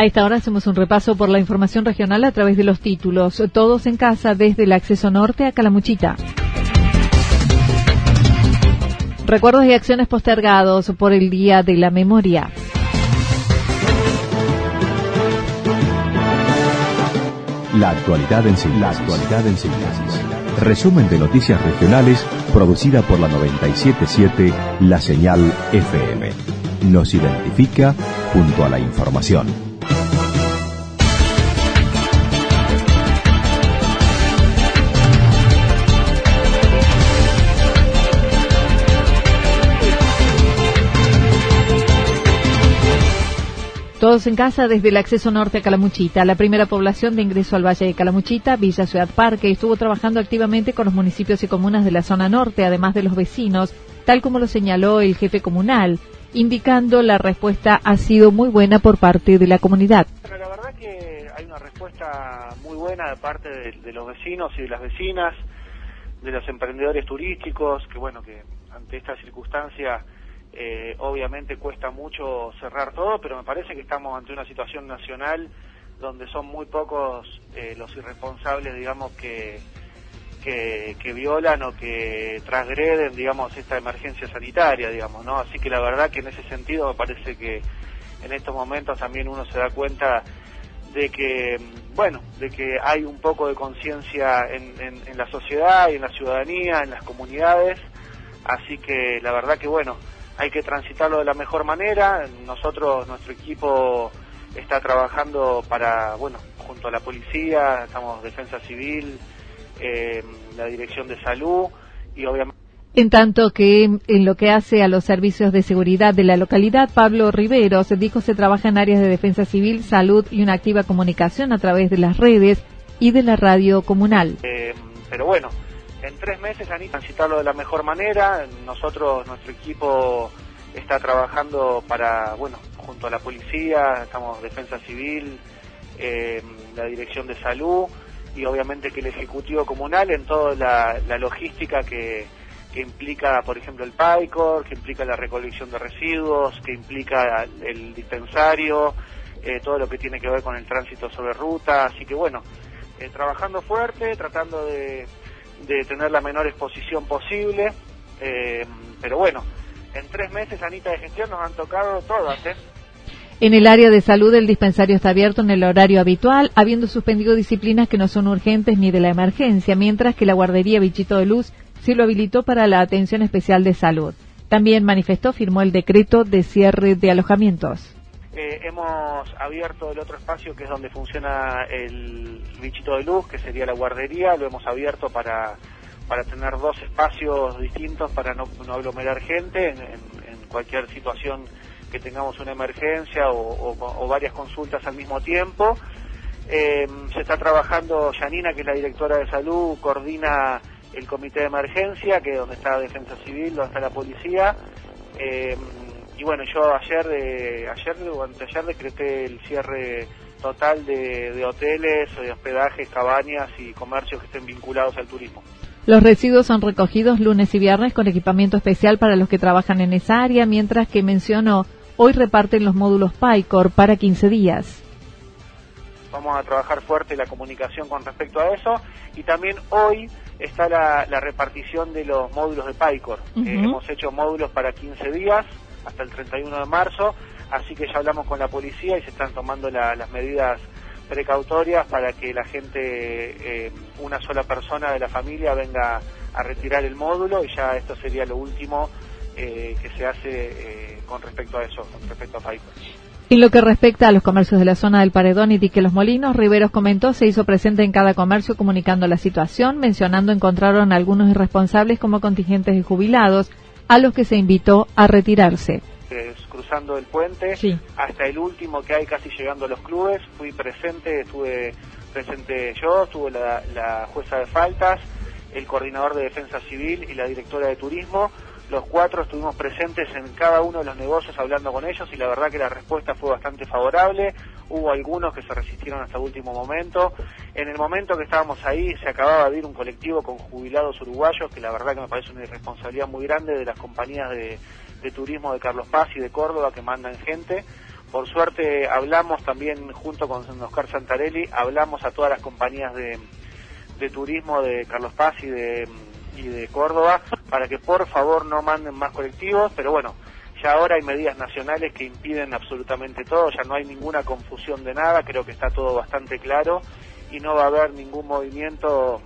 A esta hora hacemos un repaso por la información regional a través de los títulos. Todos en casa desde el acceso norte a Calamuchita. Recuerdos y acciones postergados por el Día de la Memoria. La actualidad en síntesis. Resumen de noticias regionales producida por la 977 La Señal FM. Nos identifica junto a la información. Todos en casa desde el acceso norte a Calamuchita. La primera población de ingreso al Valle de Calamuchita, Villa Ciudad Parque, estuvo trabajando activamente con los municipios y comunas de la zona norte, además de los vecinos, tal como lo señaló el jefe comunal, indicando la respuesta ha sido muy buena por parte de la comunidad. la verdad que hay una respuesta muy buena de parte de, los vecinos y de las vecinas, de los emprendedores turísticos, que bueno, que ante esta circunstancia eh, obviamente cuesta mucho cerrar todo, pero me parece que estamos ante una situación nacional donde son muy pocos eh, los irresponsables, digamos, que, que, violan o que transgreden, digamos, esta emergencia sanitaria, digamos, ¿no? Así que la verdad que en ese sentido me parece que en estos momentos también uno se da cuenta de que, bueno, de que hay un poco de conciencia en, en la sociedad y en la ciudadanía, en las comunidades, así que la verdad que, bueno, hay que transitarlo de la mejor manera. Nosotros, nuestro equipo está trabajando para, bueno, junto a la policía, estamos Defensa Civil, eh, la Dirección de Salud y obviamente... En tanto que en lo que hace a los servicios de seguridad de la localidad, Pablo Riveros dijo se trabaja en áreas de defensa civil, salud y una activa comunicación a través de las redes y de la radio comunal. Eh, pero bueno, en tres meses han transitarlo de la mejor manera. Nosotros, nuestro equipo está trabajando para, bueno, junto a la policía, estamos Defensa Civil, eh, la Dirección de Salud y obviamente que el Ejecutivo Comunal en toda la, logística que, implica, por ejemplo, el PAICOR, que implica la recolección de residuos, que implica el dispensario, eh, todo lo que tiene que ver con el tránsito sobre ruta. Así que bueno, eh, trabajando fuerte, tratando de de tener la menor exposición posible, eh, pero bueno, en tres meses, Anita, de gestión nos han tocado todas, ¿eh? En el área de salud, el dispensario está abierto en el horario habitual, habiendo suspendido disciplinas que no son urgentes ni de la emergencia, mientras que la guardería Bichito de Luz sí lo habilitó para la atención especial de salud. También manifestó, firmó el decreto de cierre de alojamientos. Eh, hemos abierto el otro espacio que es donde funciona el bichito de luz, que sería la guardería, lo hemos abierto para, para tener dos espacios distintos para no, aglomerar gente en, cualquier situación que tengamos una emergencia o, varias consultas al mismo tiempo. Eh, se está trabajando, Yanina, que es la directora de salud, coordina el comité de emergencia, que es donde está Defensa Civil, donde está la policía. Eh, y bueno, yo ayer, de, ayer o anteayer decreté el cierre total de, de hoteles, de hospedajes, cabañas y comercios que estén vinculados al turismo. Los residuos son recogidos lunes y viernes con equipamiento especial para los que trabajan en esa área, mientras que mencionó, hoy reparten los módulos PyCor para 15 días. Vamos a trabajar fuerte la comunicación con respecto a eso y también hoy está la, repartición de los módulos de PyCor. Eh, hemos hecho módulos para 15 días hasta el 31 de marzo, así que ya hablamos con la policía y se están tomando las medidas precautorias para que la gente, eh, una sola persona de la familia venga a retirar el módulo y ya esto sería lo último eh, que se hace eh, con respecto a eso, con respecto a FAICO. En lo que respecta a los comercios de la zona del Paredón y Dique Los Molinos, Riveros comentó se hizo presente en cada comercio comunicando la situación, mencionando encontraron algunos irresponsables como contingentes de jubilados, a los que se invitó a retirarse cruzando el puente hasta el último que hay casi llegando a los clubes. Fui presente, estuve presente yo, estuve la, la jueza de faltas, el coordinador de defensa civil y la directora de turismo. Los cuatro estuvimos presentes en cada uno de los negocios hablando con ellos y la verdad que la respuesta fue bastante favorable. Hubo algunos que se resistieron hasta el último momento. En el momento que estábamos ahí se acababa de ir un colectivo con jubilados uruguayos que la verdad que me parece una irresponsabilidad muy grande de las compañías de, turismo de Carlos Paz y de Córdoba que mandan gente. Por suerte hablamos también junto con Oscar Santarelli, hablamos a todas las compañías de, de turismo de Carlos Paz y de, y de Córdoba para que por favor no manden más colectivos, pero bueno, ya ahora hay medidas nacionales que impiden absolutamente todo, ya no hay ninguna confusión de nada, creo que está todo bastante claro y no va a haber ningún movimiento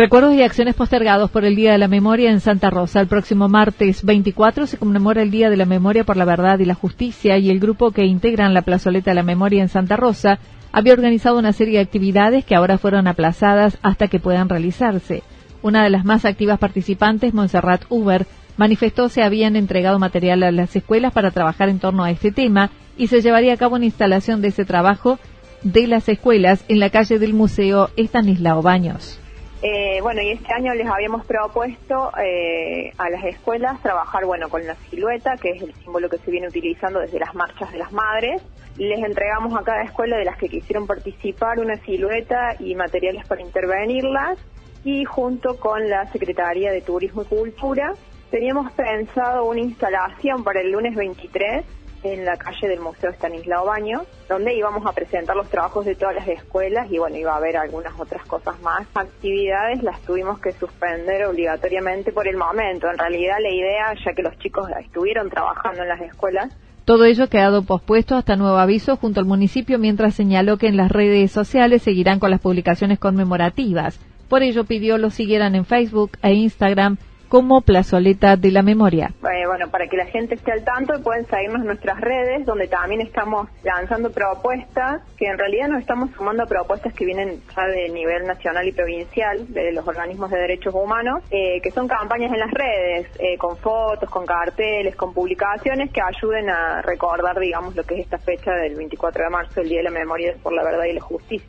Recuerdos y acciones postergados por el Día de la Memoria en Santa Rosa. El próximo martes 24 se conmemora el Día de la Memoria por la Verdad y la Justicia y el grupo que integran la plazoleta de la memoria en Santa Rosa había organizado una serie de actividades que ahora fueron aplazadas hasta que puedan realizarse. Una de las más activas participantes, Montserrat Uber, manifestó se habían entregado material a las escuelas para trabajar en torno a este tema y se llevaría a cabo una instalación de ese trabajo de las escuelas en la calle del Museo Estanislao Baños. Eh, bueno, y este año les habíamos propuesto eh, a las escuelas trabajar, bueno, con la silueta, que es el símbolo que se viene utilizando desde las marchas de las madres. Les entregamos a cada escuela de las que quisieron participar una silueta y materiales para intervenirlas. Y junto con la Secretaría de Turismo y Cultura, teníamos pensado una instalación para el lunes 23 en la calle del Museo Estanislao Baño, donde íbamos a presentar los trabajos de todas las escuelas y bueno, iba a haber algunas otras cosas más. Actividades las tuvimos que suspender obligatoriamente por el momento. En realidad la idea, ya que los chicos estuvieron trabajando en las escuelas, todo ello ha quedado pospuesto hasta nuevo aviso junto al municipio mientras señaló que en las redes sociales seguirán con las publicaciones conmemorativas. Por ello pidió lo siguieran en Facebook e Instagram como plazoleta de la memoria. Eh, bueno, para que la gente esté al tanto, pueden seguirnos en nuestras redes, donde también estamos lanzando propuestas, que en realidad nos estamos sumando a propuestas que vienen ya de nivel nacional y provincial, de los organismos de derechos humanos, eh, que son campañas en las redes, eh, con fotos, con carteles, con publicaciones que ayuden a recordar, digamos, lo que es esta fecha del 24 de marzo, el Día de la Memoria por la Verdad y la Justicia.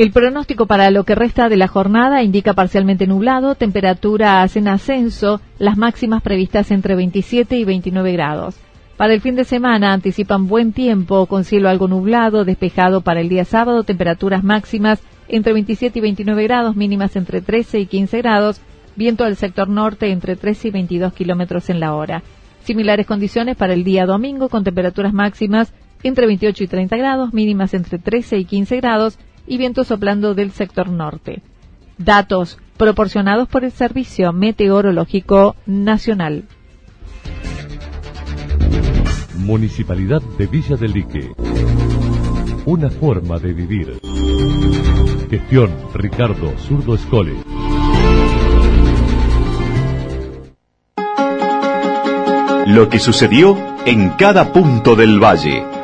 El pronóstico para lo que resta de la jornada indica parcialmente nublado, temperaturas en ascenso, las máximas previstas entre 27 y 29 grados. Para el fin de semana anticipan buen tiempo, con cielo algo nublado, despejado para el día sábado, temperaturas máximas entre 27 y 29 grados, mínimas entre 13 y 15 grados, viento del sector norte entre 13 y 22 kilómetros en la hora. Similares condiciones para el día domingo, con temperaturas máximas entre 28 y 30 grados, mínimas entre 13 y 15 grados, y viento soplando del sector norte. Datos proporcionados por el Servicio Meteorológico Nacional. Municipalidad de Villa del Lique. Una forma de vivir. Gestión Ricardo Zurdo Escole. Lo que sucedió en cada punto del valle.